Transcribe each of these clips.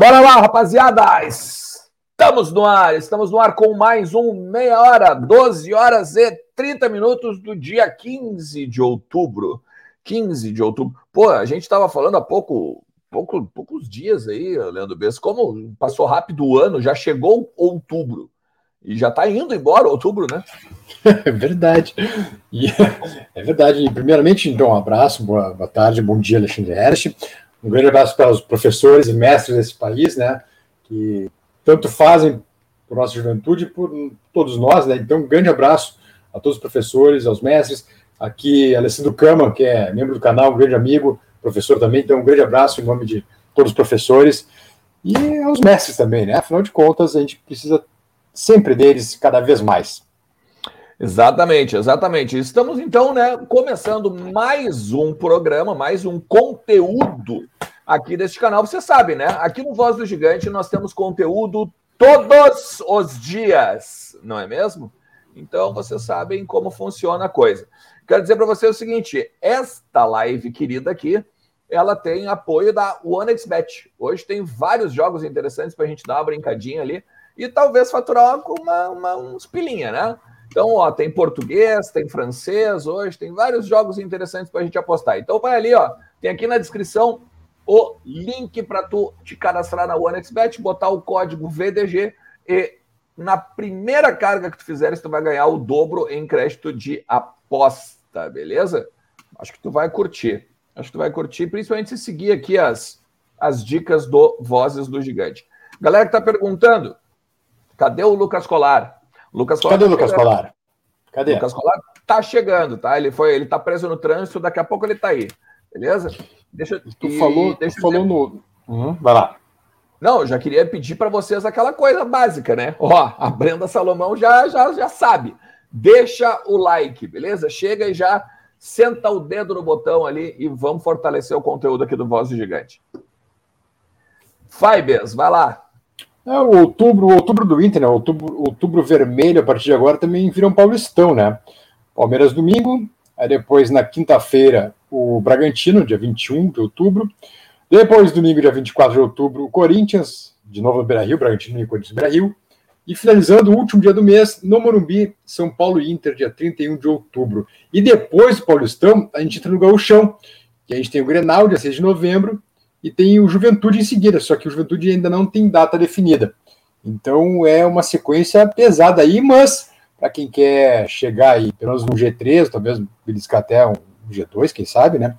Bora lá, rapaziada! Estamos no ar, estamos no ar com mais um meia hora, 12 horas e 30 minutos do dia 15 de outubro. 15 de outubro. Pô, a gente estava falando há pouco, pouco, poucos dias aí, Leandro Bess, como passou rápido o ano, já chegou outubro. E já está indo embora outubro, né? É verdade. E, é verdade. primeiramente, então, um abraço, boa, boa tarde, bom dia, Alexandre Herst. Um grande abraço para os professores e mestres desse país, né? Que tanto fazem por nossa juventude por todos nós, né? Então, um grande abraço a todos os professores, aos mestres. Aqui, Alessandro Cama, que é membro do canal, um grande amigo, professor também. Então, um grande abraço em nome de todos os professores e aos mestres também, né? Afinal de contas, a gente precisa sempre deles cada vez mais. Exatamente, exatamente. Estamos então, né, começando mais um programa, mais um conteúdo aqui deste canal. Você sabe, né? Aqui no Voz do Gigante nós temos conteúdo todos os dias, não é mesmo? Então vocês sabem como funciona a coisa. Quero dizer para você o seguinte: esta live querida aqui, ela tem apoio da OneXBet. Hoje tem vários jogos interessantes para a gente dar uma brincadinha ali e talvez faturar uma, uma, uns pilinha, né? Então, ó, tem português, tem francês hoje, tem vários jogos interessantes para a gente apostar. Então, vai ali, ó, tem aqui na descrição o link para tu te cadastrar na OneXBet, botar o código VDG e na primeira carga que tu fizeres, tu vai ganhar o dobro em crédito de aposta, beleza? Acho que tu vai curtir. Acho que tu vai curtir, principalmente se seguir aqui as, as dicas do Vozes do Gigante. Galera que tá perguntando, cadê o Lucas Colar? Lucas Colar. Cadê o tá Lucas Colar? Cadê? Lucas Colar tá chegando, tá? Ele foi, ele tá preso no trânsito, daqui a pouco ele tá aí. Beleza? Deixa tu e, falou, deixa tu falou no uhum, vai lá. Não, eu já queria pedir para vocês aquela coisa básica, né? Ó, a Brenda Salomão já já já sabe. Deixa o like, beleza? Chega e já senta o dedo no botão ali e vamos fortalecer o conteúdo aqui do Voz do Gigante. Fibers, vai lá. É, o outubro, outubro do Inter, né? Outubro, outubro vermelho, a partir de agora, também vira um paulistão, né? Palmeiras domingo, aí depois na quinta-feira o Bragantino, dia 21 de outubro. Depois, domingo, dia 24 de outubro, o Corinthians, de novo no Beira-Rio, Bragantino e Corinthians Beira-Rio. E finalizando o último dia do mês, no Morumbi, São Paulo e Inter, dia 31 de outubro. E depois do Paulistão, a gente entra no Gauchão, que a gente tem o Grenal, dia 6 de novembro, e tem o Juventude em seguida, só que o Juventude ainda não tem data definida. Então é uma sequência pesada aí, mas para quem quer chegar aí, pelo menos no G3, talvez beliscar até um G2, quem sabe, né?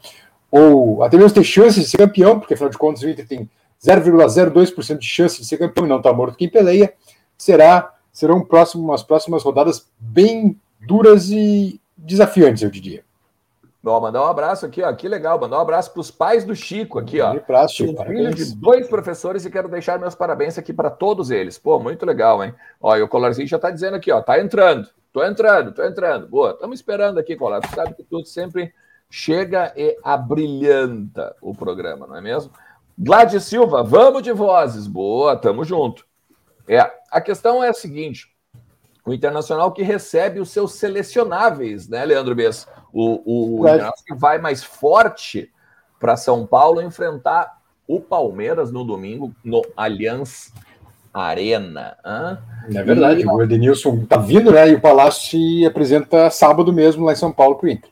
Ou até mesmo ter chances de ser campeão, porque afinal de contas o Inter tem 0,02% de chance de ser campeão e não está morto quem peleia, será, serão próximo, umas próximas rodadas bem duras e desafiantes, eu diria. Ó, mandar um abraço aqui, ó. Que legal. Mandar um abraço para os pais do Chico aqui, ó. Abraço, Chico. filho de dois professores e quero deixar meus parabéns aqui para todos eles. Pô, muito legal, hein? Ó, e o Colarzinho já está dizendo aqui, ó. Tá entrando. Tô entrando, tô entrando. Boa, estamos esperando aqui, Colar. Tu sabe que tudo sempre chega e abrilhanta o programa, não é mesmo? Gladys Silva, vamos de vozes. Boa, tamo junto. É, a questão é a seguinte: o Internacional que recebe os seus selecionáveis, né, Leandro Bess? O, o Internacional vai mais forte para São Paulo enfrentar o Palmeiras no domingo no Allianz Arena. Hã? É verdade, e... o Edenilson tá vindo, né? E o Palácio se apresenta sábado mesmo lá em São Paulo para o Inter.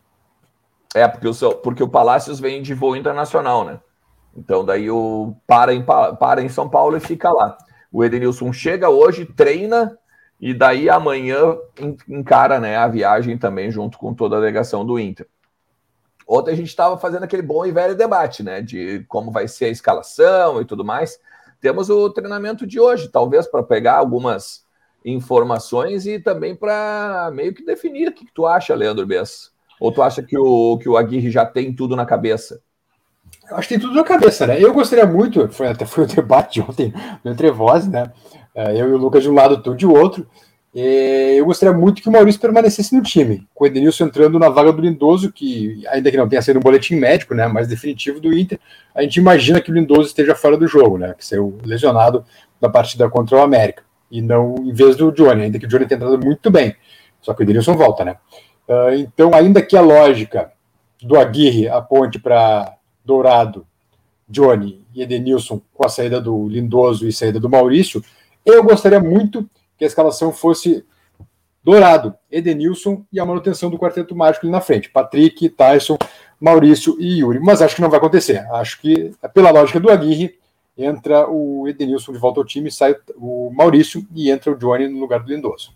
É, porque o, porque o Palácios vem de voo internacional, né? Então daí o para em, para em São Paulo e fica lá. O Edenilson chega hoje, treina e daí amanhã encara né, a viagem também junto com toda a delegação do Inter. Ontem a gente estava fazendo aquele bom e velho debate, né? De como vai ser a escalação e tudo mais. Temos o treinamento de hoje, talvez para pegar algumas informações e também para meio que definir o que, que tu acha, Leandro Bess. Ou tu acha que o, que o Aguirre já tem tudo na cabeça? Acho que tem tudo na cabeça, né? Eu gostaria muito, foi, até foi o debate de ontem no Entre Vozes, né? É, eu e o Lucas de um lado, tu de outro. Eu gostaria muito que o Maurício permanecesse no time, com o Edenilson entrando na vaga do Lindoso, que ainda que não tenha sido um boletim médico, né, mais definitivo do Inter, a gente imagina que o Lindoso esteja fora do jogo, né, que saiu lesionado na partida contra o América, e não em vez do Johnny, ainda que o Johnny tenha entrado muito bem, só que o Edenilson volta, né. Uh, então, ainda que a lógica do Aguirre aponte para Dourado Johnny e Edenilson com a saída do Lindoso e saída do Maurício, eu gostaria muito que a escalação fosse Dourado, Edenilson e a manutenção do quarteto mágico ali na frente. Patrick, Tyson, Maurício e Yuri. Mas acho que não vai acontecer. Acho que, pela lógica do Aguirre, entra o Edenilson de volta ao time, sai o Maurício e entra o Johnny no lugar do Lindoso.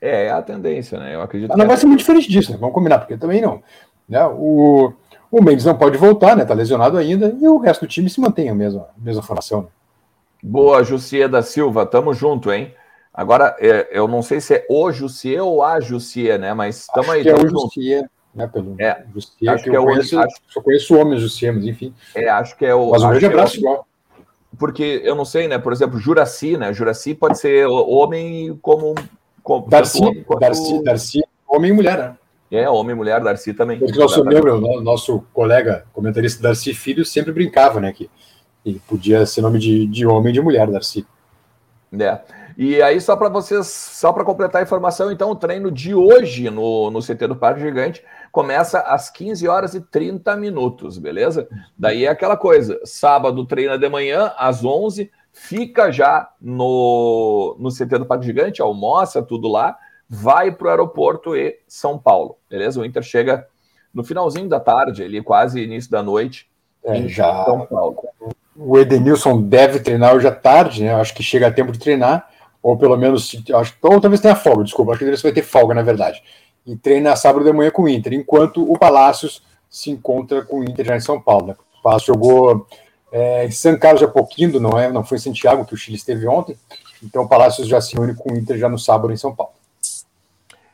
É, é a tendência, né? Eu acredito. Mas não vai ser muito diferente disso, né? Vamos combinar, porque também não. Né? O, o Mendes não pode voltar, né? Tá lesionado ainda, e o resto do time se mantém a mesma, a mesma formação. Né? Boa, Jussier da Silva, tamo junto, hein? Agora, é, eu não sei se é o Jussier ou a Jussier, né? Mas estamos aí. Que é o Jussier, né? Pelo é, Jussier, acho que, que é conheço, acho... só conheço o homem Jussier, mas enfim. É, acho que é o. Mas um grande é abraço, igual. Porque eu não sei, né? Por exemplo, Juraci, né? Juraci pode ser homem como. como Darcy. Darcy, Darcy, homem e mulher, né? É, homem e mulher, Darcy também. Porque nosso membro, nosso colega comentarista Darcy Filho sempre brincava, né? Que, que podia ser nome de, de homem e de mulher, Darcy. É. E aí, só para vocês, só para completar a informação, então, o treino de hoje no, no CT do Parque Gigante começa às 15 horas e 30 minutos, beleza? Daí é aquela coisa: sábado treina de manhã, às 11, fica já no, no CT do Parque Gigante, almoça tudo lá, vai para o aeroporto e São Paulo, beleza? O Inter chega no finalzinho da tarde, ali quase início da noite, é, em já... São Paulo. O Edenilson deve treinar hoje à tarde, né? Acho que chega a tempo de treinar ou pelo menos, acho, ou talvez tenha folga, desculpa, acho que ele vai ter folga, na verdade, e treina sábado de manhã com o Inter, enquanto o Palácios se encontra com o Inter já em São Paulo. Né? O Palácio jogou é, em São Carlos de Apoquindo, não, é, não foi em Santiago, que o Chile esteve ontem, então o Palácios já se une com o Inter já no sábado em São Paulo.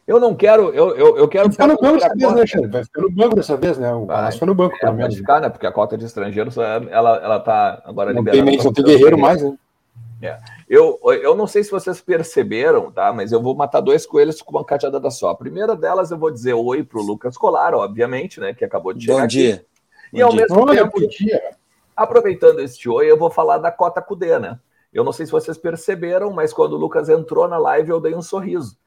Eu não quero, eu, eu, eu quero. Ficar no banco dessa vez, né? Vai ficar no banco dessa vez, né? O Palácio foi no banco, é, pelo menos. ficar, né? Porque a cota de estrangeiros, ela, ela tá agora não liberada. Tem, não tem guerreiro mais, né? É. Eu, eu não sei se vocês perceberam, tá? Mas eu vou matar dois coelhos com uma cadeada só. A primeira delas eu vou dizer oi para o Lucas Colar, obviamente, né? Que acabou de chegar. Bom dia. Aqui. E ao mesmo tempo, aproveitando este oi, eu vou falar da cota Cudê, né? Eu não sei se vocês perceberam, mas quando o Lucas entrou na live, eu dei um sorriso,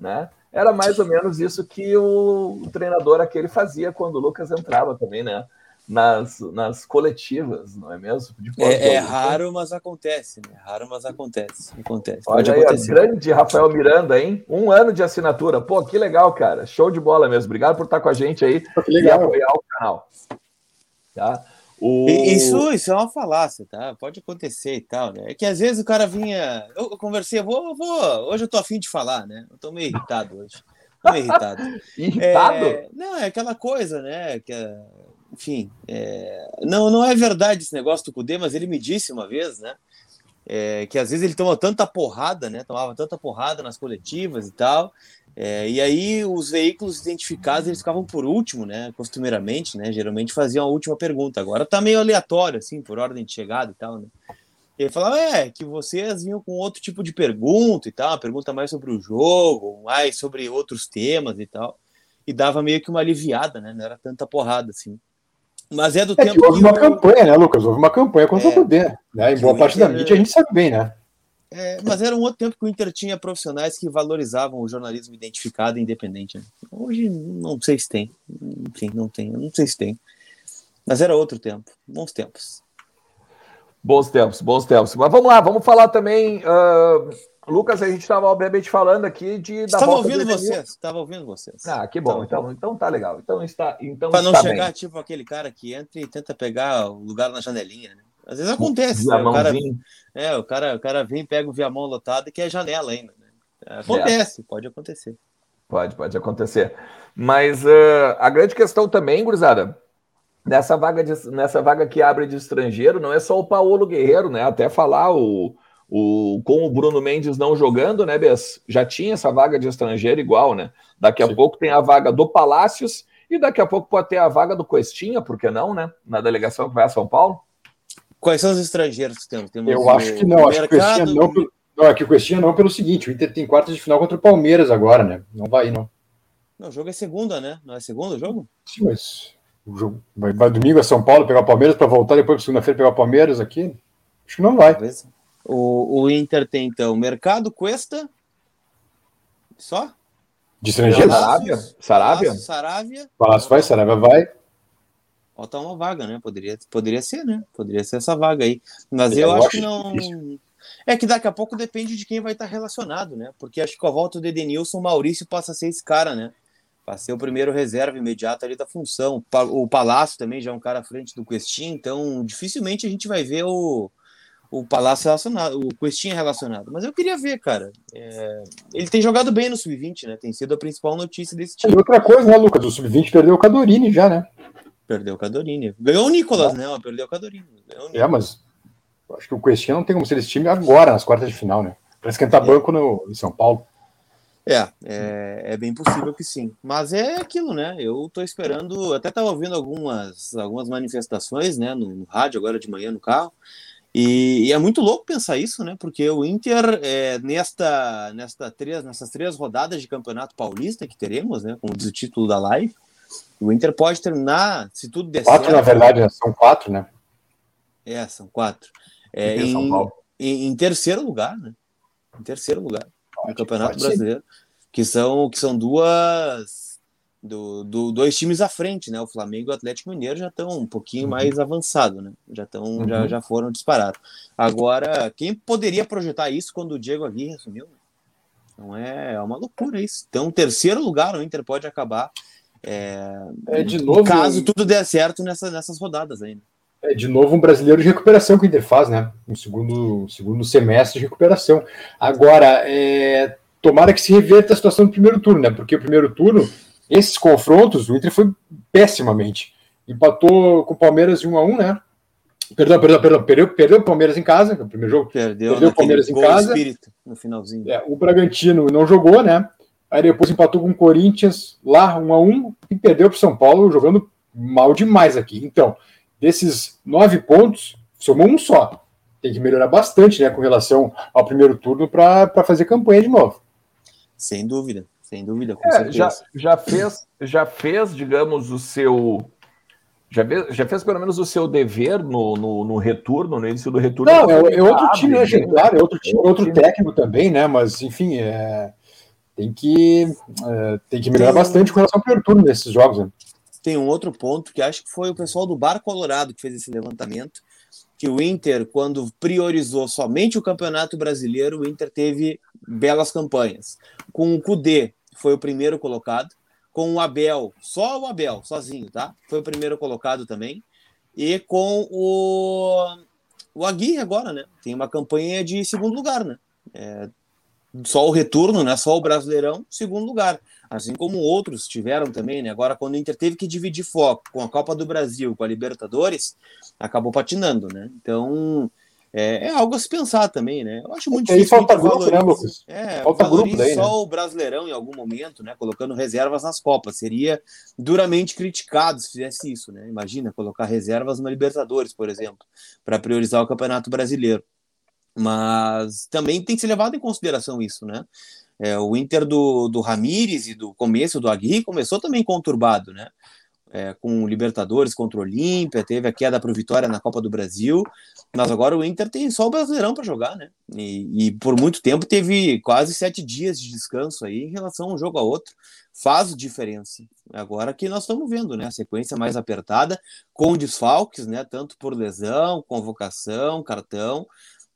né? Era mais ou menos isso que o, treinador aquele fazia quando o Lucas entrava também, né? nas, nas coletivas, não é mesmo? É, é, raro, mas acontece, né? Raro, mas acontece. acontece. Pode Olha aí, acontecer. grande Rafael Miranda, hein? Um ano de assinatura. Pô, que legal, cara. Show de bola mesmo. Obrigado por estar com a gente aí e apoiar o canal. Tá? O... Isso, isso é uma falácia, tá? Pode acontecer e tal, né? É que às vezes o cara vinha. Eu, conversei, vou, vou. Hoje eu tô afim de falar, né? Eu tô meio irritado hoje. Tô meio irritado. irritado? É... Não, é aquela coisa, né? Que enfim, é, não, não é verdade esse negócio do Cudê, mas ele me disse uma vez, né? É, que às vezes ele toma tanta porrada, né? Tomava tanta porrada nas coletivas e tal. É, e aí os veículos identificados eles ficavam por último, né? Costumeiramente, né? Geralmente faziam a última pergunta. Agora tá meio aleatório, assim, por ordem de chegada e tal, né? E ele falava, é, que vocês vinham com outro tipo de pergunta e tal, pergunta mais sobre o jogo, mais sobre outros temas e tal. E dava meio que uma aliviada, né? Não era tanta porrada, assim. Mas é do é tempo. Que houve uma campanha, né, Lucas? Houve uma campanha contra é, o poder. Né? Em boa parte da mídia a gente sabe bem, né? É, mas era um outro tempo que o Inter tinha profissionais que valorizavam o jornalismo identificado e independente. Né? Hoje não sei se tem. Enfim, não tem. Não sei se tem. Mas era outro tempo. Bons tempos. Bons tempos, bons tempos. Mas vamos lá, vamos falar também. Uh, Lucas, a gente estava obviamente falando aqui de. Estava ouvindo vocês, estava ouvindo vocês. Ah, que bom. Então, então tá legal. Então está. Então Para não chegar bem. tipo aquele cara que entra e tenta pegar o lugar na janelinha, né? Às vezes acontece. Né? O cara, é, o cara, o cara vem, pega o viamão lotado e quer janela ainda. Né? Acontece, é. pode acontecer. Pode, pode acontecer. Mas uh, a grande questão também, gurizada, nessa vaga, de, nessa vaga que abre de estrangeiro, não é só o Paulo Guerreiro, né? Até falar o o, com o Bruno Mendes não jogando, né, Bess? Já tinha essa vaga de estrangeiro igual, né? Daqui a Sim. pouco tem a vaga do Palácios e daqui a pouco pode ter a vaga do Questinha, por que não, né? Na delegação que vai a São Paulo. Quais são os estrangeiros que temos? temos Eu acho que não, acho que o não, pelo, não, é que o Questinha não pelo seguinte, o Inter tem quartas de final contra o Palmeiras agora, né? Não vai, não. Não, o jogo é segunda, né? Não é segundo o jogo? Sim, mas o jogo vai, vai domingo a São Paulo pegar o Palmeiras para voltar depois segunda-feira pegar o Palmeiras aqui? Acho que não vai. O, o Inter tem então Mercado Cuesta. Só? De estrangeiro? Sarávia. Sarávia. Sarávia. Palácio vai, Sarávia vai. Falta uma vaga, né? Poderia, poderia ser, né? Poderia ser essa vaga aí. Mas eu, eu acho, acho que não. Difícil. É que daqui a pouco depende de quem vai estar relacionado, né? Porque acho que com a volta do Edenilson, o Maurício passa a ser esse cara, né? Para ser o primeiro reserva imediato ali da função. O Palácio também já é um cara à frente do Questin, então dificilmente a gente vai ver o, o Palácio relacionado, o Questinha relacionado. Mas eu queria ver, cara. É... Ele tem jogado bem no Sub-20, né? Tem sido a principal notícia desse time. E outra coisa, né, Lucas? O Sub-20 perdeu o Cadorini já, né? Perdeu o Cadorini. Ganhou o Nicolas, né? Perdeu o Cadorini. O é, mas acho que o Questinha não tem como ser esse time agora, nas quartas de final, né? Para esquentar é. banco no, em São Paulo. É, é, é, bem possível que sim. Mas é aquilo, né? Eu tô esperando. Até estava ouvindo algumas, algumas manifestações, né? No, no, rádio agora de manhã no carro. E, e, é muito louco pensar isso, né? Porque o Inter, é, nesta, nesta três, nessas três rodadas de campeonato paulista que teremos, né? Como diz o título da live, o Inter pode terminar, se tudo der quatro, certo. Quatro, na verdade, né? são quatro, né? É, são quatro. É, em, em, em, terceiro lugar, né? Em terceiro lugar pode, no Campeonato Brasileiro. Que são, que são duas. Do, do, dois times à frente, né? O Flamengo e o Atlético Mineiro já estão um pouquinho uhum. mais avançado, né? Já, tão, uhum. já, já foram disparados. Agora, quem poderia projetar isso quando o Diego Aguirre assumiu? Não é, é uma loucura isso. Então, terceiro lugar, o Inter pode acabar. É, é de novo. Caso tudo der certo nessa, nessas rodadas ainda. É de novo um brasileiro de recuperação que o Inter faz, né? Um segundo, segundo semestre de recuperação. Agora, é, tomara que se reverta a situação do primeiro turno, né? Porque o primeiro turno, esses confrontos, o Inter foi pessimamente. Empatou com o Palmeiras de 1 a 1 né? Perdão, perdão, perdão. Perdeu, perdeu o Palmeiras em casa, no primeiro jogo. Perdeu, perdeu o Palmeiras em casa. no finalzinho. É, o Bragantino não jogou, né? Aí depois empatou com o Corinthians lá 1 a 1 e perdeu para o São Paulo jogando mal demais aqui. Então, desses nove pontos, somou um só. Tem que melhorar bastante né, com relação ao primeiro turno para fazer campanha de novo. Sem dúvida, sem dúvida, com é, já, já, fez, já fez, digamos, o seu. Já fez, já fez pelo menos o seu dever no, no, no retorno, no início do retorno? Não, é, é outro time, né, gente? Claro, é outro time, é outro técnico também, né? Mas, enfim, é, tem, que, é, tem que melhorar bastante com relação ao primeiro turno desses jogos. Né? tem um outro ponto que acho que foi o pessoal do Bar Colorado que fez esse levantamento, que o Inter, quando priorizou somente o Campeonato Brasileiro, o Inter teve belas campanhas. Com o Cudê, foi o primeiro colocado. Com o Abel, só o Abel, sozinho, tá? Foi o primeiro colocado também. E com o, o Aguirre agora, né? Tem uma campanha de segundo lugar, né? É, só o retorno, né? Só o Brasileirão, segundo lugar assim como outros tiveram também, né? Agora, quando o Inter teve que dividir foco com a Copa do Brasil, com a Libertadores, acabou patinando, né? Então, é, é algo a se pensar também, né? Eu acho muito difícil. Aí falta grupo, né, Lucas? É, falta grupo daí, só né? o Brasileirão em algum momento, né? Colocando reservas nas Copas. Seria duramente criticado se fizesse isso, né? Imagina colocar reservas na Libertadores, por exemplo, para priorizar o Campeonato Brasileiro. Mas também tem que ser levado em consideração isso, né? É, o Inter do, do Ramires e do começo do Aguirre começou também conturbado, né? É, com Libertadores contra o Olímpia, teve a queda para o Vitória na Copa do Brasil, mas agora o Inter tem só o Brasileirão para jogar, né? E, e, por muito tempo teve quase sete dias de descanso aí em relação um jogo a outro. Faz diferença. Agora que nós estamos vendo, né? A sequência mais apertada, com desfalques, né? Tanto por lesão, convocação, cartão,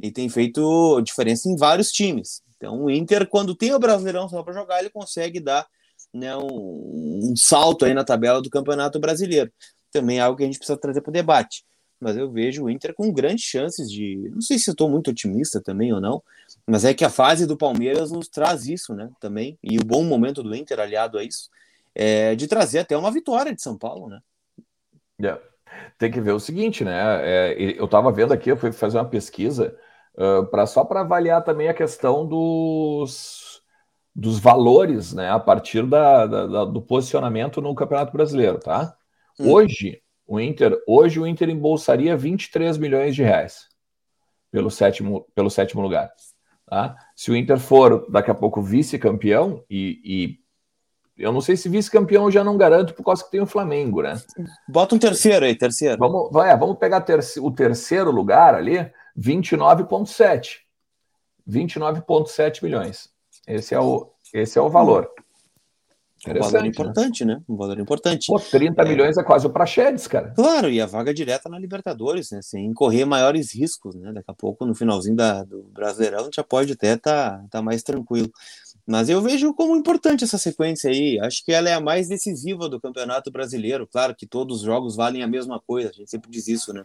e tem feito diferença em vários times. Então, o Inter, quando tem o Brasileirão só para jogar, ele consegue dar né, um, um, salto aí na tabela do Campeonato Brasileiro. Também é algo que a gente precisa trazer para o debate. Mas eu vejo o Inter com grandes chances de. Não sei se estou muito otimista também ou não, mas é que a fase do Palmeiras nos traz isso, né? Também. E o bom momento do Inter, aliado a isso, é de trazer até uma vitória de São Paulo, né? Yeah. Tem que ver o seguinte, né? É, eu estava vendo aqui, eu fui fazer uma pesquisa uh, pra, só para avaliar também a questão dos, dos valores, né, a partir da, da, do posicionamento no Campeonato Brasileiro, tá? Hum. Hoje, o Inter, hoje o Inter embolsaria 23 milhões de reais pelo sétimo, pelo sétimo lugar. Tá? Se o Inter for daqui a pouco vice-campeão, e, e, eu não sei se vice-campeão eu já não garanto por causa que tem o Flamengo, né? Bota um terceiro aí, terceiro. Vamos, vai, vamos pegar terci, o terceiro lugar ali, 29,7. 29,7 milhões. Esse é o, esse é o valor. Um valor importante, né? né? Um valor importante. Pô, 30 é. milhões é quase o Praxedes, cara. Claro, e a vaga direta na Libertadores, né? Sem correr maiores riscos, né? Daqui a pouco, no finalzinho da, do Brasileirão, já pode até estar tá, tá mais tranquilo. Mas eu vejo como importante essa sequência aí. Acho que ela é a mais decisiva do Campeonato Brasileiro. Claro que todos os jogos valem a mesma coisa, a gente sempre diz isso, né?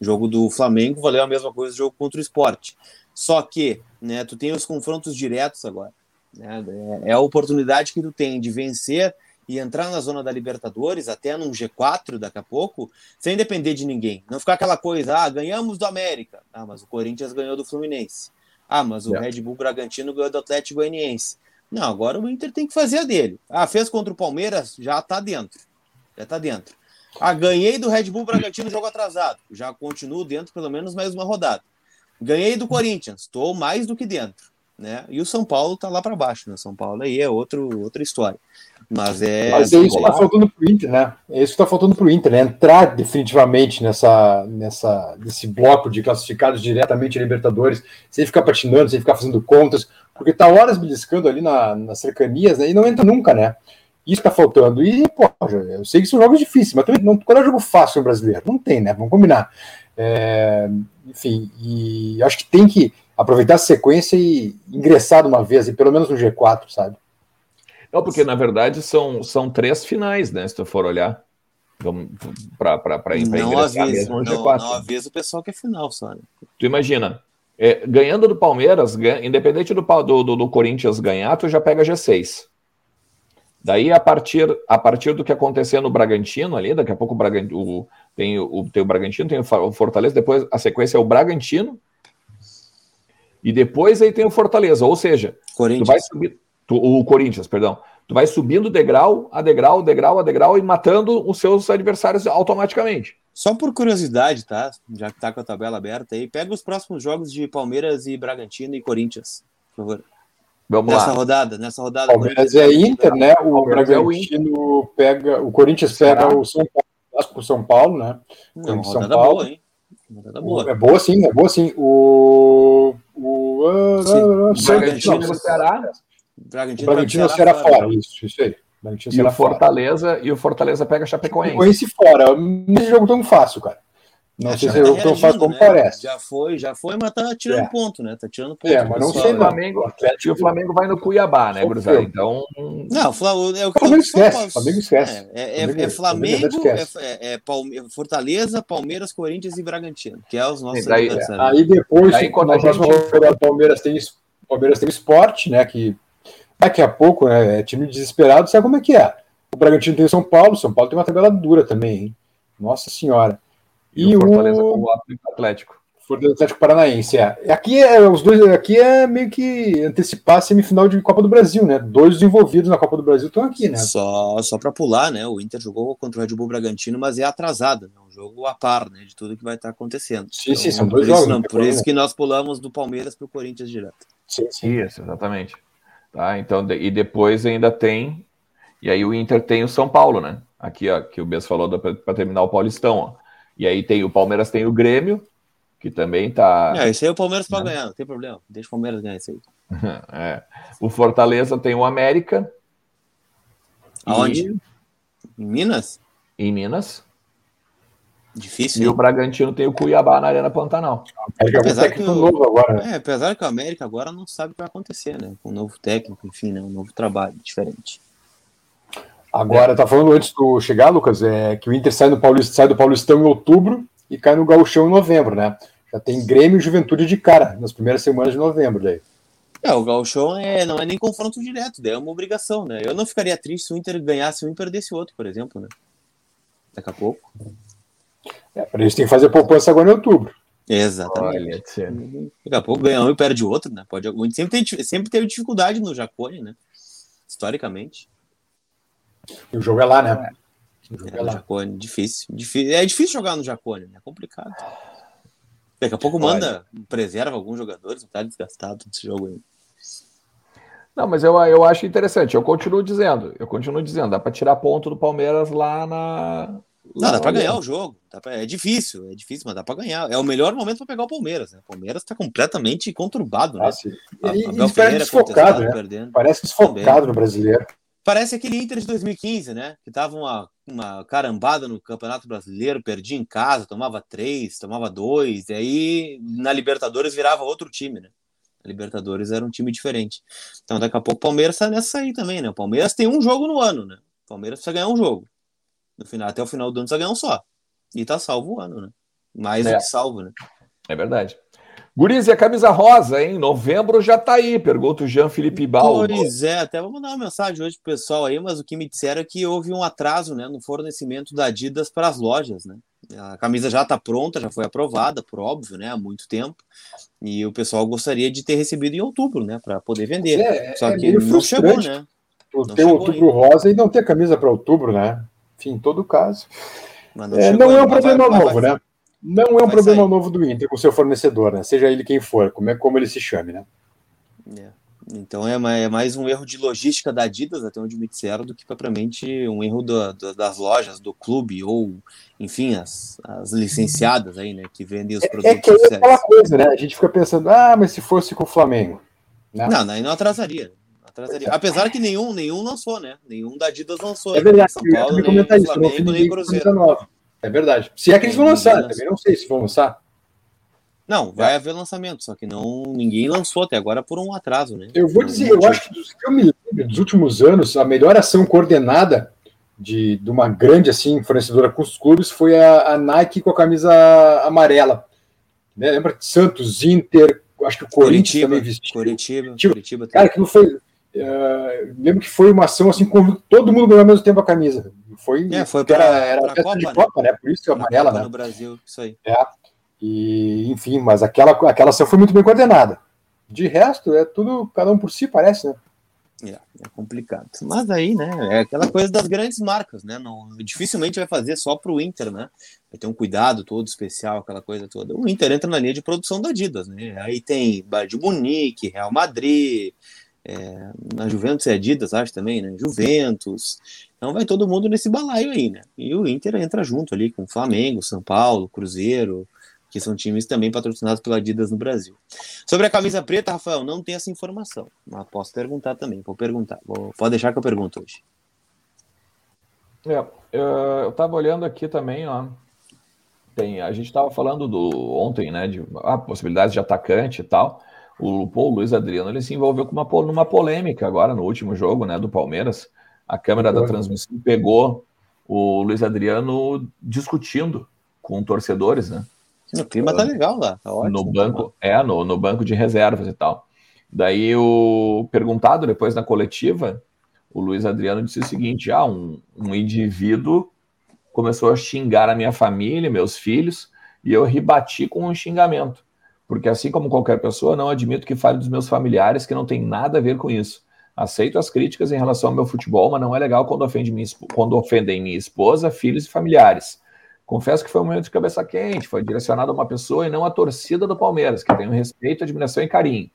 O jogo do Flamengo valeu a mesma coisa do jogo contra o esporte. Só que, né, tu tem os confrontos diretos agora. Né? É, é a oportunidade que tu tem de vencer e entrar na zona da Libertadores, até num G4 daqui a pouco, sem depender de ninguém. Não ficar aquela coisa, ah, ganhamos do América. Ah, mas o Corinthians ganhou do Fluminense. Ah, mas o Red Bull Bragantino ganhou do Atlético Goianiense. Não, agora o Inter tem que fazer a dele. Ah, fez contra o Palmeiras, já tá dentro. Já tá dentro. Ah, ganhei do Red Bull Bragantino jogo atrasado. Já continuo dentro pelo menos mais uma rodada. Ganhei do Corinthians, estou mais do que dentro né? E o São Paulo tá lá para baixo, né? São Paulo aí é outro, outra história. Mas é. Mas é isso que tá faltando pro Inter, né? É isso que tá faltando pro Inter, né? Entrar definitivamente nessa, nessa, nesse bloco de classificados diretamente a Libertadores, sem ficar patinando, sem ficar fazendo contas, porque tá horas beliscando ali na, nas cercanias, né? E não entra nunca, né? Isso tá faltando. E, pô, eu sei que são jogos difíceis, mas também não, qual é o jogo fácil no brasileiro? Não tem, né? Vamos combinar. É, enfim, e acho que tem que aproveitar a sequência e ingressar de uma vez, e pelo menos no G4, sabe? Não, porque na verdade são, são três finais, né? Se tu for olhar. Para ingressar avisa, mesmo no não, G4. Não avisa o pessoal que é final, sabe? Tu imagina, é, ganhando do Palmeiras, ganha, independente do, do, do, do, Corinthians ganhar, tu já pega G6. Daí, a partir, a partir do que acontecer no Bragantino ali, daqui a pouco o, Bragantino, tem, o, tem o Bragantino, tem o Fortaleza, depois a sequência é o Bragantino, e depois aí tem o Fortaleza, ou seja, tu vai subir, tu, o Corinthians, perdão. Tu vai subindo degrau a degrau, degrau a degrau e matando os seus adversários automaticamente. Só por curiosidade, tá? Já que tá com a tabela aberta aí, pega os próximos jogos de Palmeiras e Bragantino e Corinthians, por favor. Vamos nessa lá. rodada, nessa rodada. Palmeiras é Inter, né? O Bragantino é pega, o Corinthians pega o São Paulo, São Paulo, né? Não, São Paulo. Boa, hein? boa. É boa sim, é boa sim. O o, uh, Bragantino no Ceará. Bragantino, Bragantino Ceará, Ceará fora. Isso, isso aí. Bragantino, e o Fortaleza fora. e o Fortaleza pega Chapecoense. Chapecoense fora. Não é jogo tão fácil, cara. Não é, sei se é jogo tão fácil como né? parece. Já foi, já foi, mas tá tirando é. ponto, né? Tá tirando ponto. É, mas não sei. O Flamengo, o Fortaleza vai no Cuiabá, né, Gruzão? Então. Não, o Flamengo, é o Flamengo esquece. Flamengo esquece. É, é, é Flamengo, é, Palme Fortaleza, Palmeiras, Corinthians e Bragantino, que é os nossos daí, Aí depois, aí, quando a próxima rodada, Palmeiras tem Palmeiras tem esporte, né? Que daqui a pouco né, é time desesperado, sabe como é que é? O Bragantino tem o São Paulo, São Paulo tem uma tabela dura também, hein? Nossa Senhora. E, e o Fortaleza o... com o Atlético. Fortaleza Atlético Paranaense, é. Aqui é os dois, aqui é meio que antecipar a semifinal de Copa do Brasil, né? Dois envolvidos na Copa do Brasil estão aqui, né? Só, só para pular, né? O Inter jogou contra o Red Bull Bragantino, mas é atrasado, né? Um jogo a par, né? De tudo que vai estar acontecendo. Sim, então, sim, são dois jogos. Não, por isso que nós pulamos do Palmeiras para o Corinthians direto. Sim, sim. Isso, exatamente. Tá, então, e depois ainda tem. E aí o Inter tem o São Paulo, né? Aqui, ó, que o Bess falou para terminar o Paulistão, ó. E aí tem o Palmeiras tem o Grêmio, que também tá. É, isso aí o Palmeiras pode né? ganhar, não tem problema. Deixa o Palmeiras ganhar isso aí. é. O Fortaleza tem o América. Aonde? E... Em Minas? Em Minas. Difícil. E hein? o Bragantino tem o Cuiabá na Arena Pantanal. Apesar que, o, novo agora, né? é, apesar que o América agora não sabe o que vai acontecer, né? Com um novo técnico, enfim, né? um novo trabalho diferente. Agora, tá falando antes do chegar, Lucas, é que o Inter sai do, Paulista, sai do Paulistão em outubro e cai no Gauchão em novembro, né? Já tem Grêmio e Juventude de cara nas primeiras semanas de novembro daí. É, o Gauchão é, não é nem confronto direto, daí é uma obrigação, né? Eu não ficaria triste se o Inter ganhasse um e perdesse outro, por exemplo, né? Daqui a pouco. É, para tem que fazer poupança agora em outubro. Exatamente. Olha, Daqui a pouco ganha um e perde o outro, né? Pode, sempre, tem, sempre teve dificuldade no Jacone, né? Historicamente. E o jogo é lá, né? O jogo é, é lá. Jacone, difícil, difícil. É difícil jogar no Jacone, né? É complicado. Daqui a pouco manda, Olha. preserva alguns jogadores, não tá desgastado nesse jogo aí. Não, mas eu, eu acho interessante. Eu continuo dizendo, eu continuo dizendo, dá para tirar ponto do Palmeiras lá na. Não, dá para ganhar o jogo. Pra, é difícil, é difícil, mas dá para ganhar. É o melhor momento para pegar o Palmeiras. Né? O Palmeiras está completamente conturbado, né? Ah, e, e parece desfocado, né? Perdendo. Parece desfocado Também. no brasileiro. Parece aquele Inter de 2015, né? Que tava uma, uma carambada no Campeonato Brasileiro, perdia em casa, tomava três, tomava dois, e aí na Libertadores virava outro time, né? A Libertadores era um time diferente. Então daqui a pouco o Palmeiras tá nessa aí também, né? O Palmeiras tem um jogo no ano, né? O Palmeiras precisa ganhar um jogo. No final, até o final do ano precisa ganhar um só. E tá salvo o ano, né? Mais é. do que salvo, né? É verdade. Guriz, e a camisa rosa, hein? Novembro já tá aí, pergunta o Jean Felipe Baldo. Pois é, até vou mandar uma mensagem hoje pro pessoal aí, mas o que me disseram é que houve um atraso né, no fornecimento da Adidas para as lojas, né? A camisa já está pronta, já foi aprovada, por óbvio, né? Há muito tempo. E o pessoal gostaria de ter recebido em outubro, né? Para poder vender. É, Só é que não chegou, né? Não ter outubro rosa e não ter camisa para outubro, né? Enfim, em todo caso. Não, é, não é um problema vai, novo, vai, né? Não é um problema sair. novo do Inter com seu fornecedor, né? Seja ele quem for, como, é, como ele se chame, né? É. Então é, é mais um erro de logística da Adidas, até onde me disseram, do que propriamente um erro do, do, das lojas, do clube, ou, enfim, as, as licenciadas aí, né, que vendem os produtos. É, é que é aquela coisa, né? A gente fica pensando, ah, mas se fosse com o Flamengo. Né? Não, aí não atrasaria. atrasaria. Apesar que nenhum, nenhum lançou, né? Nenhum da Adidas lançou. É verdade, São Paulo, eu nem isso, Flamengo, nem Cruzeiro. É verdade. Se é que eles vão lançar, também não sei se vão lançar. Não, vai é. haver lançamento, só que não ninguém lançou até agora por um atraso, né? Eu vou dizer, eu acho que dos que eu me lembro dos últimos anos, a melhor ação coordenada de, de uma grande assim fornecedora com os clubes foi a, a Nike com a camisa amarela. Né? Lembra Santos, Inter, acho que o Corinthians também vestiu. Curitiba, Curitiba, Curitiba Cara, que não foi. Uh, lembro que foi uma ação assim com todo mundo ganhou ao mesmo tempo a camisa. Foi, é, foi para era, era Copa, de Copa, né? Por isso que é amarela, né? No Brasil, isso aí. É. E, enfim, mas aquela, aquela ação foi muito bem coordenada. De resto, é tudo cada um por si, parece, né? É, é complicado. Mas aí, né, é aquela coisa das grandes marcas, né? Não, dificilmente vai fazer só para o Inter, né? Vai ter um cuidado todo especial, aquela coisa toda. O Inter entra na linha de produção da Adidas, né? Aí tem Bayern de Munique, Real Madrid, é, na Juventus é Adidas, acho também, né? Juventus. Então vai todo mundo nesse balaio aí, né? E o Inter entra junto ali com Flamengo, São Paulo, Cruzeiro, que são times também patrocinados pela Adidas no Brasil. Sobre a camisa preta, Rafael, não tem essa informação, mas posso perguntar também, vou perguntar. Vou, pode deixar que eu pergunto hoje. É, eu estava olhando aqui também, ó. Tem, a gente estava falando do ontem, né, de a possibilidade de atacante e tal. O, o Luiz Adriano ele se envolveu com uma, numa polêmica agora no último jogo, né, do Palmeiras. A câmera da transmissão pegou o Luiz Adriano discutindo com torcedores, né? O clima tá legal lá, tá ótimo. No banco, é, no, no banco de reservas e tal. Daí o perguntado depois na coletiva, o Luiz Adriano disse o seguinte: ah, um, um indivíduo começou a xingar a minha família, meus filhos, e eu rebati com um xingamento. Porque assim como qualquer pessoa, não admito que fale dos meus familiares, que não tem nada a ver com isso. Aceito as críticas em relação ao meu futebol, mas não é legal quando, ofende minha, quando ofendem minha esposa, filhos e familiares. Confesso que foi um momento de cabeça quente, foi direcionado a uma pessoa e não a torcida do Palmeiras, que um respeito, admiração e carinho.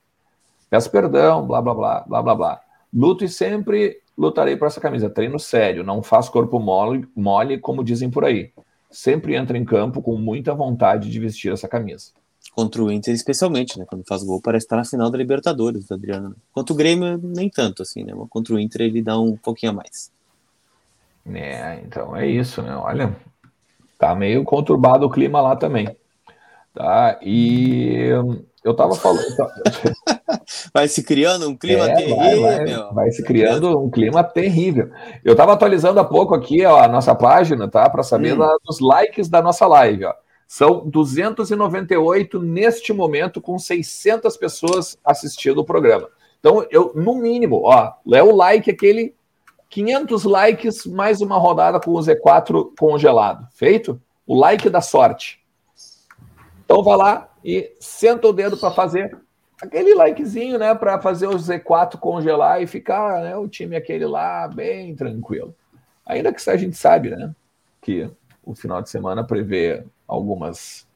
Peço perdão, blá, blá, blá, blá, blá, blá. Luto e sempre lutarei por essa camisa. Treino sério, não faço corpo mole, mole, como dizem por aí. Sempre entro em campo com muita vontade de vestir essa camisa. Contra o Inter, especialmente, né? Quando faz gol, parece estar na final da Libertadores, Adriano. Contra o Grêmio, nem tanto, assim, né? Mas contra o Inter, ele dá um pouquinho a mais. É, então é isso, né? Olha, Tá meio conturbado o clima lá também. Tá? E eu tava falando. Tá? vai se criando um clima é, terrível. Vai, vai, vai, se criando um clima terrível. Eu tava atualizando há pouco aqui ó, a nossa página, tá? Para saber hum. dos likes da nossa live. Ó. São 298 neste momento, com 600 pessoas assistindo o programa. Então, eu, no mínimo, ó, é o like aquele 500 likes, mais uma rodada com o Z4 congelado. Feito? O like da sorte. Então vá lá e senta o dedo para fazer aquele likezinho, né, para fazer o Z4 congelar e ficar, né, o time aquele lá bem tranquilo. Ainda que a gente sabe, né, que o final de semana prevê algumas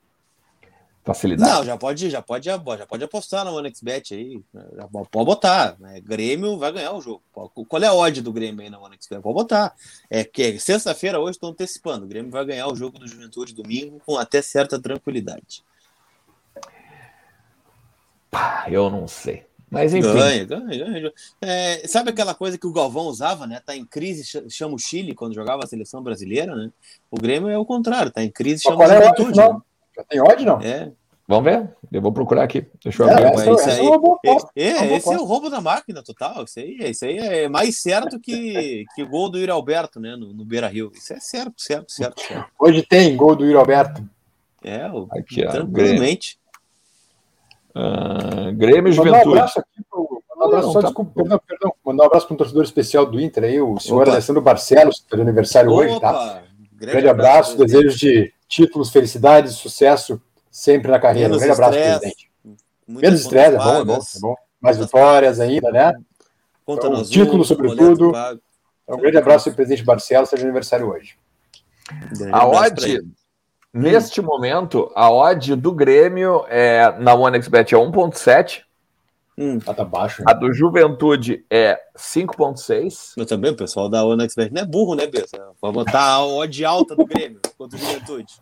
facilidade. Não, já pode, já pode, já pode apostar no OneXBet aí. Já pode botar. Né? Grêmio vai ganhar o jogo. Qual é a odd do Grêmio aí na OneXBet? Pode botar. É que sexta-feira hoje estão antecipando. O Grêmio vai ganhar o jogo do Juventude domingo com até certa tranquilidade. Eu não sei. Mas enfim. Ganha, ganha, ganha. É, sabe aquela coisa que o Galvão usava, né? Tá em crise, chama o Chile quando jogava a seleção brasileira, né? O Grêmio é o contrário, tá em crise, chama a juventude. Né? Já tem ódio, não? É. Vamos ver? Eu vou procurar aqui. Deixa eu é, abrir. Essa, essa aí, é, é, esse é o roubo da máquina total. Isso aí, isso aí é mais certo que, que o gol do Yuri Alberto, né? No, no Beira Rio. Isso é certo, certo, certo, certo. Hoje tem gol do Yuri Alberto. É, o, aqui, tranquilamente. Uh, Grêmio e Juventude. Um abraço aqui pro, um abraço, só, tá... desculpa, perdão, perdão. Mandar um abraço para um torcedor especial do Inter aí, o senhor Opa. Alessandro Barcelos, que está de aniversário Opa. hoje, tá? Grande, grande abraço, abraço desejos de títulos, felicidades, sucesso sempre na carreira. Menos um grande abraço, presidente. Menos estresse, é bom, é bom, é bom. Mais vitórias ainda, né? Então, azul, título, sobretudo. Então, um grande abraço presidente Barcelos, seja aniversário hoje. A odd, neste momento, a odd do Grêmio é, na OneXBet é 1.7. Hum. Ah, tá baixo. A do Juventude é 5.6. Eu também, o pessoal da OneXBet não é burro, né, Bessa? Vai botar a odd alta do Grêmio contra o Juventude.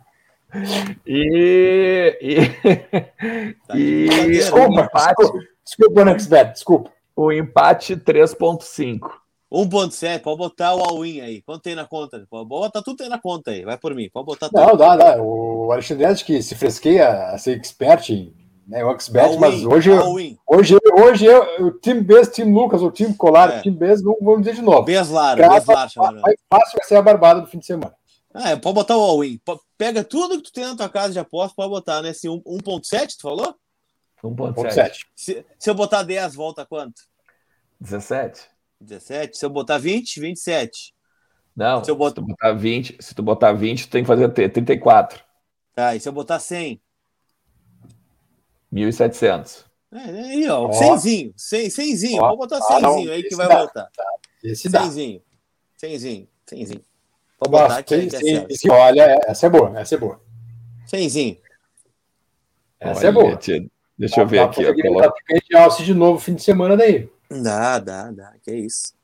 E. e, tá e desculpa, empate, desculpa, desculpa, desculpa. O empate 3,5. 1,7, pode botar o all-in aí. Quanto tem na conta? Pode botar tudo aí na conta aí, vai por mim. Pode botar tudo. Não, dá, dá. O Alexandre que se fresqueia a ser expert em né, o XBet, mas hoje, hoje, hoje eu, o time Bez, time Lucas, o time Colar, é. time Bez, vamos dizer de novo. Beslar, Beslar, Vai fácil vai ser a barbada do fim de semana. Ah, é, pode botar o all-in. Pega tudo que tu tem na tua casa de aposta, pode botar, né? Se 1.7, tu falou? 1.7. Se, se eu botar 10, volta quanto? 17. 17. Se eu botar 20, 27. Não, se, eu botar... se tu botar 20, se tu botar 20, tu tem que fazer 34. Tá, e se eu botar 100? 1.700. É, é aí, ó, oh. 100zinho, 100, 100zinho, vou botar 100zinho ah, aí que vai dá, voltar. Tá. Esse 100zinho, 100zinho, 100zinho. Pode botar sim, sim, Olha, essa é boa, essa é boa. Cenzinho. Essa olha, é boa. Tia, deixa dá, eu ver aqui. Eu coloco... alce de novo fim de semana daí. Dá, dá, dá. Que isso.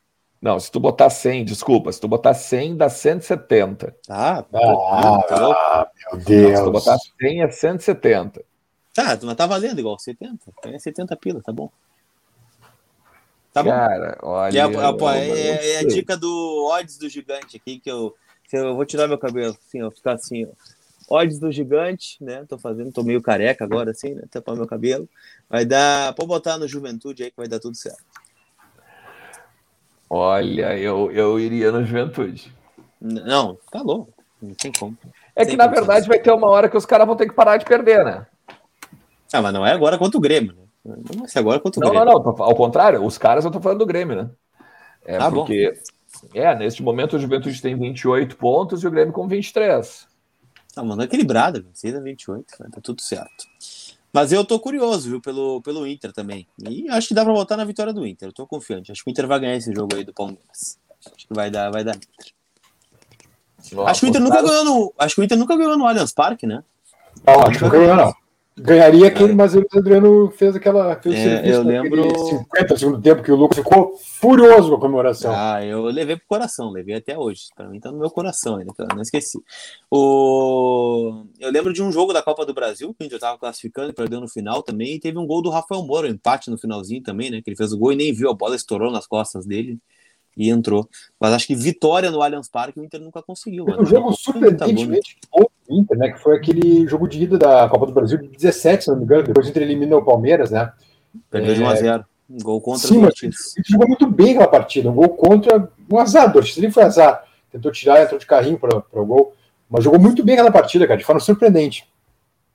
Não, se tu botar 100, desculpa, se tu botar 100 dá 170. Ah, ah, ah meu Deus. Não, se tu botar 100 é 170. Tá, mas tá valendo igual 70. É 70 pila, tá bom. Tá Cara, bom. olha. É a, é, é a dica do odds do gigante aqui que eu eu vou tirar meu cabelo, assim, ó, ficar assim, ó. Odds do gigante, né? Tô fazendo, tô meio careca agora, assim, né? Tapar meu cabelo. Vai dar, pode botar no Juventude aí que vai dar tudo certo. Olha, eu, eu iria no Juventude. Não, tá louco. Não tem como. É que, na verdade, vai ter uma hora que os caras vão ter que parar de perder, né? Ah, mas não é agora contra o Grêmio, né? Não vai ser agora contra o não, Grêmio. Não, não, não. Ao contrário, os caras eu tô falando do Grêmio, né? É ah, porque bom. É, neste momento o Juventude tem 28 pontos e o Grêmio com 23. Tá, é equilibrada, vencida 28, tá tudo certo. Mas eu tô curioso, viu, pelo, pelo Inter também. E acho que dá pra botar na vitória do Inter. Eu tô confiante. Acho que o Inter vai ganhar esse jogo aí do Palmeiras. Acho que vai dar, vai dar Inter. acho que o Inter nunca ganhou no, acho que o Inter nunca ganhou no Allianz Parque, né? Não, acho que nunca ganhou, não. Ganharia aquele, é. mas o Adriano fez aquela. Fez é, eu lembro. 50 segundo tempo que o Lucas ficou furioso com a comemoração. Ah, eu levei pro coração, levei até hoje. Para mim tá no meu coração ainda, não esqueci. O... Eu lembro de um jogo da Copa do Brasil, que a gente já tava classificando e perdeu no final também. E teve um gol do Rafael Moura, um empate no finalzinho também, né? Que ele fez o gol e nem viu, a bola estourou nas costas dele e entrou. Mas acho que vitória no Allianz Parque o Inter nunca conseguiu. Um jogo surpreendentemente bom do Inter, né? Que foi aquele jogo de ida da Copa do Brasil de 17, se não me engano. Depois o Inter eliminou o Palmeiras, né? Perdeu de 1 a 0 um gol contra Sim, o Inter jogou muito bem aquela partida. Um gol contra um azar. O nem foi azar. Tentou tirar, entrou de carrinho para o gol. Mas jogou muito bem aquela partida, cara, de forma surpreendente.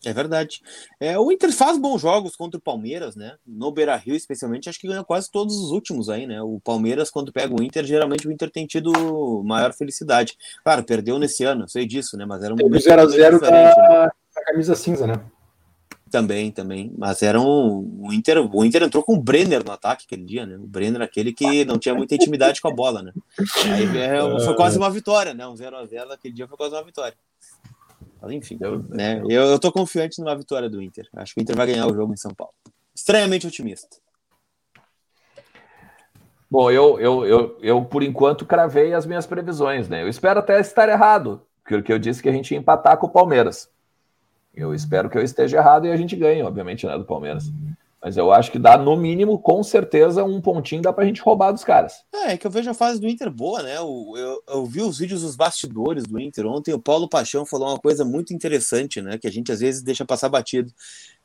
É verdade. É, o Inter faz bons jogos contra o Palmeiras, né? No Beira Rio, especialmente, acho que ganha quase todos os últimos aí, né? O Palmeiras, quando pega o Inter, geralmente o Inter tem tido maior felicidade. Claro, perdeu nesse ano, sei disso, né? Mas era um. 0x0 da, né? camisa cinza, né? Também, também. Mas era um. O Inter, o Inter entrou com o Brenner no ataque aquele dia, né? O Brenner, aquele que não tinha muita intimidade com a bola, né? Aí é, foi quase uma vitória, né? Um 0x0 aquele dia foi quase uma vitória. Mas enfim, eu, né, eu, eu tô confiante numa vitória do Inter. Acho que o Inter vai ganhar o jogo em São Paulo. Estranhamente otimista. Bom, eu, eu, eu, eu por enquanto cravei as minhas previsões, né? Eu espero até estar errado, porque eu disse que a gente ia empatar com o Palmeiras. Eu espero que eu esteja errado e a gente ganhe, obviamente, né, do Palmeiras. Mas eu acho que dá, no mínimo, com certeza, um pontinho dá pra gente roubar dos caras. É, é que eu vejo a fase do Inter boa, né? Eu, eu, eu, vi os vídeos dos bastidores do Inter. Ontem o Paulo Paixão falou uma coisa muito interessante, né? Que a gente às vezes deixa passar batido.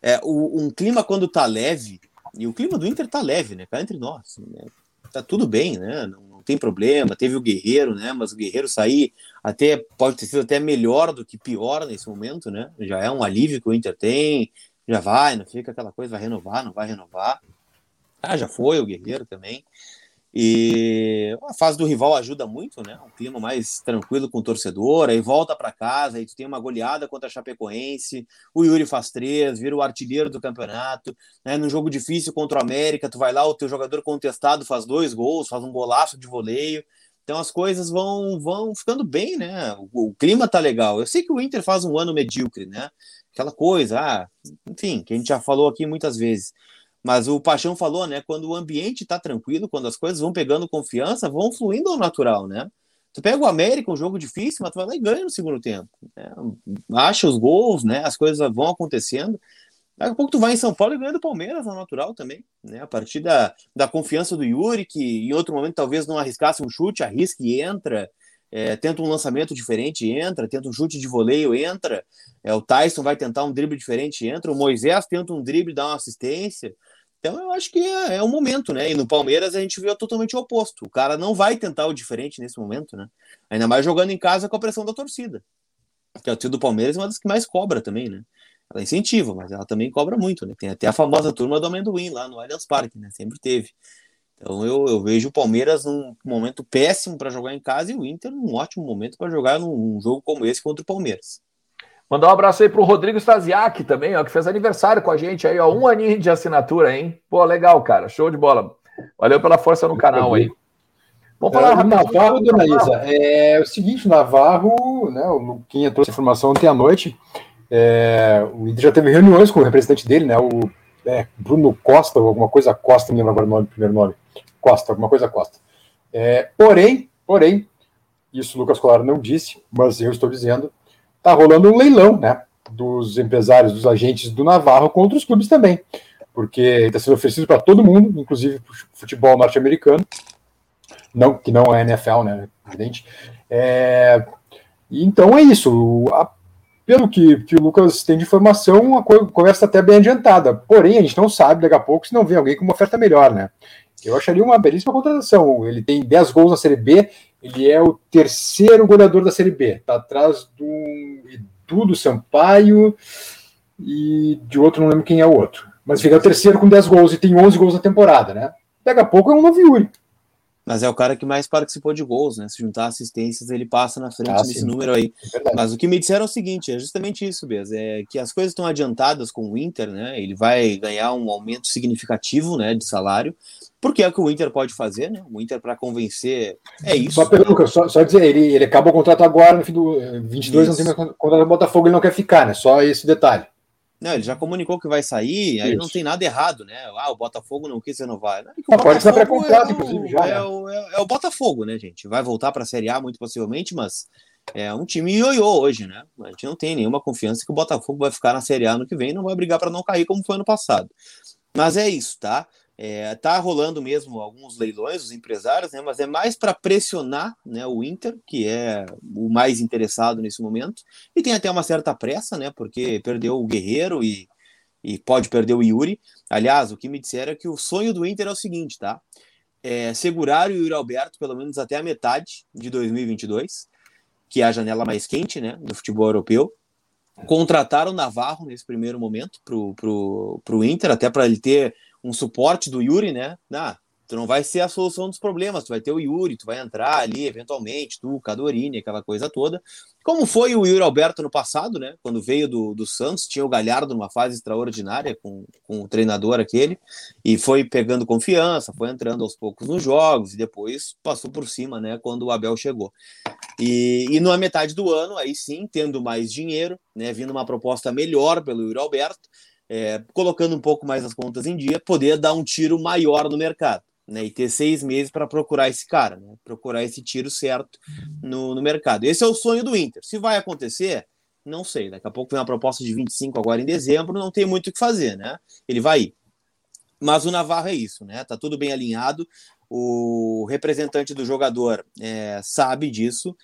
É, o, um clima quando tá leve, e o clima do Inter tá leve, né? Cá entre nós. Né? Tá tudo bem, né? Não, não tem problema. Teve o Guerreiro, né? Mas o Guerreiro sair até pode ter sido até melhor do que pior nesse momento, né? Já é um alívio que o Inter tem já vai, não fica aquela coisa, vai renovar, não vai renovar. Ah, já foi o Guerreiro também. E a fase do rival ajuda muito, né? Um clima mais tranquilo com o torcedor, aí volta para casa, aí tu tem uma goleada contra a Chapecoense, o Yuri faz três, vira o artilheiro do campeonato, né? Num jogo difícil contra o América, tu vai lá, o teu jogador contestado faz dois gols, faz um golaço de voleio. Então as coisas vão vão ficando bem, né? O, o clima tá legal. Eu sei que o Inter faz um ano medíocre, né? Aquela coisa, ah, enfim, que a gente já falou aqui muitas vezes. Mas o Paixão falou, né? Quando o ambiente está tranquilo, quando as coisas vão pegando confiança, vão fluindo ao natural, né? Tu pega o América, um jogo difícil, mas tu vai lá e ganha no segundo tempo. Né? Acha os gols, né? As coisas vão acontecendo. Daqui a pouco tu vai em São Paulo e ganha do Palmeiras, ao natural também, né? A partir da, da confiança do Yuri, que em outro momento talvez não arriscasse um chute, arrisca e entra é, tenta um lançamento diferente, entra, tenta um chute de voleio, entra, é, o Tyson vai tentar um drible diferente, entra, o Moisés tenta um drible, dá uma assistência. Então eu acho que é, é o momento, né? E no Palmeiras a gente viu totalmente o oposto. O cara não vai tentar o diferente nesse momento, né? Ainda mais jogando em casa com a pressão da torcida. Que a torcida do Palmeiras é uma das que mais cobra também, né? Ela incentiva, mas ela também cobra muito, né? Tem até a famosa turma do amendoim lá no Allianz Parque, né? Sempre teve. Então eu, eu vejo o Palmeiras num momento péssimo para jogar em casa e o Inter num ótimo momento para jogar num, jogo como esse contra o Palmeiras. Mandar um abraço aí pro Rodrigo Stasiak também, ó, que fez aniversário com a gente aí, ó, um aninho de assinatura, hein? Pô, legal, cara, show de bola. Valeu pela força no canal aí. Vamos falar é, rapidinho. Navarro, dona Isa, é o seguinte, Navarro, né, o Luquinha trouxe informação ontem à noite, é, o Inter já teve reuniões com o representante dele, né, o é, Bruno Costa, ou alguma coisa Costa, não lembro agora o nome, primeiro nome, Costa, alguma coisa Costa. É, porém, porém, isso o Lucas Colar não disse, mas eu estou dizendo, está rolando um leilão, né, dos empresários, dos agentes do Navarro contra os clubes também, porque está sendo oferecido para todo mundo, inclusive futebol norte-americano, não que não é NFL, né, evidente. É, então é isso. A pelo que, que o Lucas tem de informação, a conversa está até bem adiantada. Porém, a gente não sabe daqui a pouco se não vem alguém com uma oferta melhor, né? Eu acharia uma belíssima contratação. Ele tem 10 gols na Série B, ele é o terceiro goleador da Série B. Está atrás do Edu do Sampaio e de outro, não lembro quem é o outro. Mas fica o terceiro com 10 gols e tem 11 gols na temporada, né? Daqui a pouco é um novo Yuri. Mas é o cara que mais participou de gols, né? Se juntar assistências, ele passa na frente ah, nesse sim. número aí. É Mas o que me disseram é o seguinte: é justamente isso, Bez, é que as coisas estão adiantadas com o Inter, né? Ele vai ganhar um aumento significativo né, de salário, porque é o que o Inter pode fazer, né? O Inter, para convencer, é isso. Só, né? Só, só, dizer, ele, ele acaba o contrato agora, no fim do 22, isso. não tem mais contrato do Botafogo, ele não quer ficar, né? Só esse detalhe. Não, ele já comunicou que vai sair, aí não tem nada errado, né? Ah, o Botafogo não quis renovar. Não, ah, pode ser pré-contrato, é inclusive, já. É, o, é, é, o Botafogo, né, gente? Vai voltar para a Série A muito possivelmente, mas é um time ioiô hoje, né? A gente não tem nenhuma confiança que o Botafogo vai ficar na Série A no que vem não vai brigar para não cair como foi ano passado. Mas é isso, tá? É, tá rolando mesmo alguns leilões, os empresários, né, mas é mais para pressionar né, o Inter, que é o mais interessado nesse momento, e tem até uma certa pressa, né, porque perdeu o Guerreiro e, e pode perder o Yuri. Aliás, o que me disseram é que o sonho do Inter é o seguinte, tá? É segurar o Yuri Alberto pelo menos até a metade de 2022, que é a janela mais quente né, do futebol europeu. Contratar o Navarro nesse primeiro momento para o Inter, até para ele ter um suporte do Yuri, né? Ah, tu não vai ser a solução dos problemas, tu vai ter o Yuri, tu vai entrar ali eventualmente, tu, Cadorini, aquela coisa toda. Como foi o Yuri Alberto no passado, né? Quando veio do, do Santos, tinha o Galhardo numa fase extraordinária com, com o treinador aquele, e foi pegando confiança, foi entrando aos poucos nos jogos, e depois passou por cima, né? Quando o Abel chegou. E, e na metade do ano, aí sim, tendo mais dinheiro, né? Vindo uma proposta melhor pelo Yuri Alberto é, colocando um pouco mais as contas em dia, poder dar um tiro maior no mercado. Né, e ter seis meses para procurar esse cara, né, procurar esse tiro certo no, no mercado. Esse é o sonho do Inter. Se vai acontecer, não sei. Daqui a pouco vem uma proposta de 25 agora em dezembro, não tem muito o que fazer, né? Ele vai ir. Mas o Navarro é isso, né? Tá tudo bem alinhado. O representante do jogador é, sabe disso.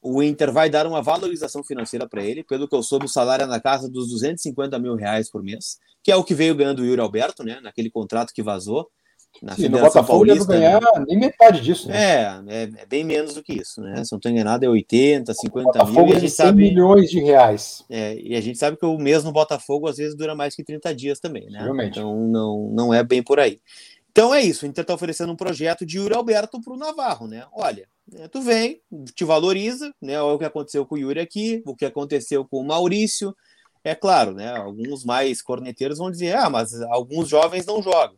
O Inter vai dar uma valorização financeira para ele. Pelo que eu soube, o salário é na casa dos 250 mil reais por mês, que é o que veio ganhando o Yuri Alberto, né? Naquele contrato que vazou. Na Sim, no Botafogo Paulista, ele não ganhar nem metade disso, né? É, é, é, bem menos do que isso, né? Se não estou enganado, é 80, 50 mil. E a gente 100 sabe, milhões de reais. É, e a gente sabe que o mesmo Botafogo às vezes dura mais que 30 dias também, né? Realmente. Então não, não é bem por aí. Então é isso, o Inter está oferecendo um projeto de Yuri Alberto para o Navarro, né? Olha, né, tu vem, te valoriza, né? Olha o que aconteceu com o Yuri aqui, o que aconteceu com o Maurício. É claro, né? Alguns mais corneteiros vão dizer, ah, mas alguns jovens não jogam.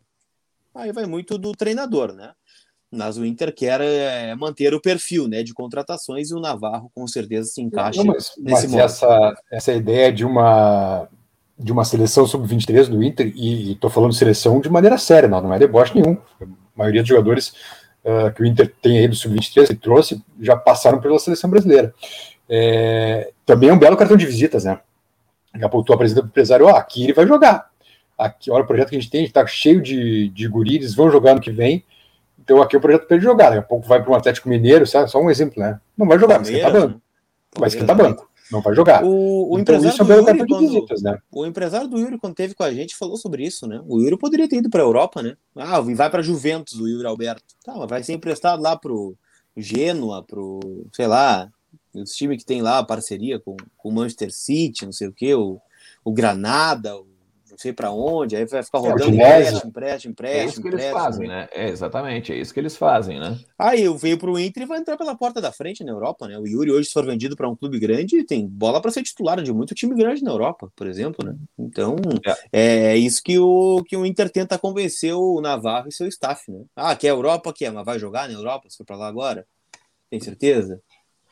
Aí vai muito do treinador, né? Mas o Inter quer é, manter o perfil né, de contratações e o Navarro com certeza se encaixa não, mas, nesse mas essa, essa ideia de uma de uma seleção sub-23 do Inter, e estou falando seleção de maneira séria, não, não é deboche nenhum. A maioria dos jogadores uh, que o Inter tem aí do sub-23 que trouxe já passaram pela seleção brasileira. É, também é um belo cartão de visitas, né? Daqui a pouco tu apresenta para o empresário, ó, aqui ele vai jogar aqui, olha o projeto que a gente tem, a gente está cheio de, de guris, vão jogar no que vem, então aqui é o projeto para ele jogar, daqui a pouco vai para um Atlético Mineiro, sabe? só um exemplo, né? Não vai jogar, mas esquenta banco. Vai esquentar banco, não vai jogar. O, o então, empresário isso é do Yuri, quando, visitas, né? O empresário do Yuri, quando teve com a gente, falou sobre isso, né? O Yuri poderia ter ido para a Europa, né? Ah, vai para Juventus, o Yuri Alberto. Tá, mas vai ser emprestado lá pro Genoa, pro, sei lá, os times que tem lá parceria com o Manchester City, não sei o que, o, o Granada, o sei para onde, aí vai ficar é, rodando é, empréstimo, empréstimo, empréstimo. É isso que eles fazem, né? É, exatamente, é isso que eles fazem, né? Aí eu veio para o Inter e vai entrar pela porta da frente na Europa, né? O Yuri hoje, se for vendido para um clube grande, tem bola para ser titular de muito time grande na Europa, por exemplo, né? Então, é, é isso que o, que o Inter tenta convencer o Navarro e seu staff, né? Ah, quer Europa? Quer, mas vai jogar na Europa se for para lá agora? Tem certeza?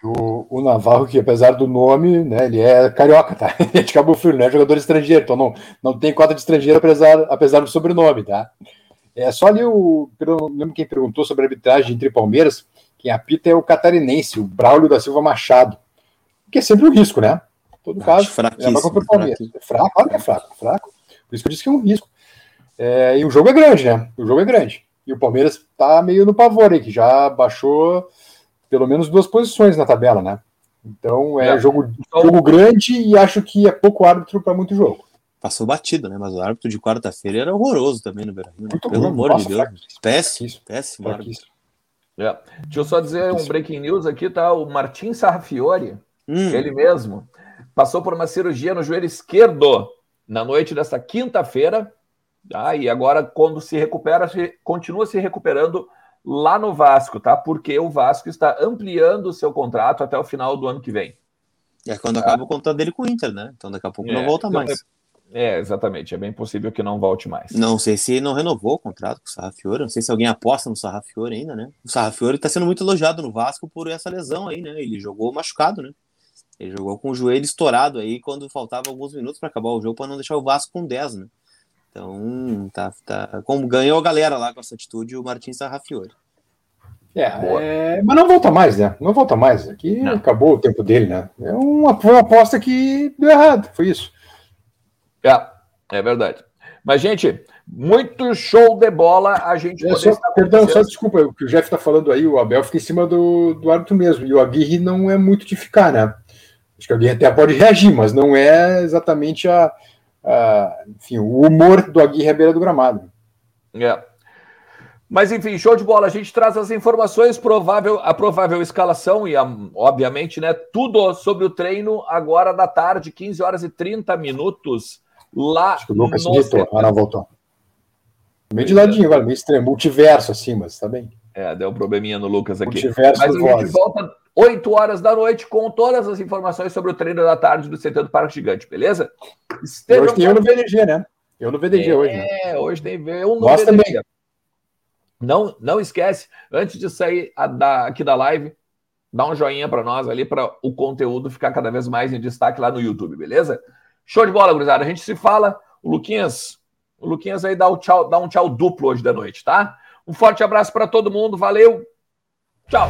O, o, Navarro, que apesar do nome, né, ele é carioca, tá? Ele é de Cabo Frio, não é jogador estrangeiro, então não, não tem cota de estrangeiro apesar, apesar do sobrenome, tá? É só ali o. Não lembro quem perguntou sobre a arbitragem entre Palmeiras, quem apita é o catarinense, o Braulio da Silva Machado, que é sempre um risco, né? Em todo caso, é contra o Palmeiras. É fraco, claro que é fraco, fraco. Por isso que eu disse que é um risco. É, e o jogo é grande, né? O jogo é grande. E o Palmeiras tá meio no pavor aí, que já baixou pelo menos duas posições na tabela, né? Então é, é. Jogo, jogo grande e acho que é pouco árbitro para muito jogo. Passou batido, né? Mas o árbitro de quarta-feira era horroroso também no Brasil. Né? Pelo ruim. amor Nossa, de Deus. Fraquíssimo, péssimo, péssimo. péssimo é. Deixa eu só dizer um breaking news aqui, tá? O Martin Sarrafiore, hum. ele mesmo, passou por uma cirurgia no joelho esquerdo na noite desta quinta-feira. Ah, e agora, quando se recupera, se, continua se recuperando lá no Vasco, tá? Porque o Vasco está ampliando o seu contrato até o final do ano que vem. É quando acaba o contrato dele com o Inter, né? Então daqui a pouco é, não volta então mais. É, é, exatamente. É bem possível que não volte mais. Não sei se não renovou o contrato com o Sarrafiore. Não sei se alguém aposta no Sarrafiore ainda, né? O Sarrafiore está sendo muito elogiado no Vasco por essa lesão aí, né? Ele jogou machucado, né? Ele jogou com o joelho estourado aí quando faltava alguns minutos para acabar o jogo para não deixar o Vasco com 10, né? Então, tá, tá, como ganhou a galera lá com essa atitude, o Martins Sarrafiore. É, é, mas não volta mais, né? Não volta mais. Aqui não. acabou o tempo dele, né? É uma, uma aposta que deu errado, foi isso. É, é verdade. Mas, gente, muito show de bola a gente é, só, Perdão, só desculpa, o que o Jeff está falando aí, o Abel fica em cima do, do árbitro mesmo, e o Aguirre não é muito de ficar, né? Acho que o Aguirre até pode reagir, mas não é exatamente a, enfim, o humor do Aguirre à beira do gramado. É. Mas enfim, show de bola. A gente traz as informações, provável, a provável escalação e, a, obviamente, né, tudo sobre o treino agora da tarde, 15 horas e 30 minutos, lá Acho que o Lucas no... Diretor. Ah, não, voltou. Meio de ladinho agora, meio extremo, multiverso assim, mas tá bem. É, deu um probleminha no Lucas aqui. Multiverso mas a gente volta 8 horas da noite com todas as informações sobre o treino da tarde do CT do Parque Gigante, beleza? Estejam hoje tem eu no VDG, né? Eu no VDG é, hoje. Né? É, hoje tem eu no Nós VDG. Também. Não, não esquece, antes de sair a, da, aqui da live, dá um joinha para nós ali para o conteúdo ficar cada vez mais em destaque lá no YouTube, beleza? Show de bola, gurizada. A gente se fala. O Luquinhas, o Luquinhas aí dá, o tchau, dá um tchau duplo hoje da noite, tá? Um forte abraço para todo mundo. Valeu. Tchau.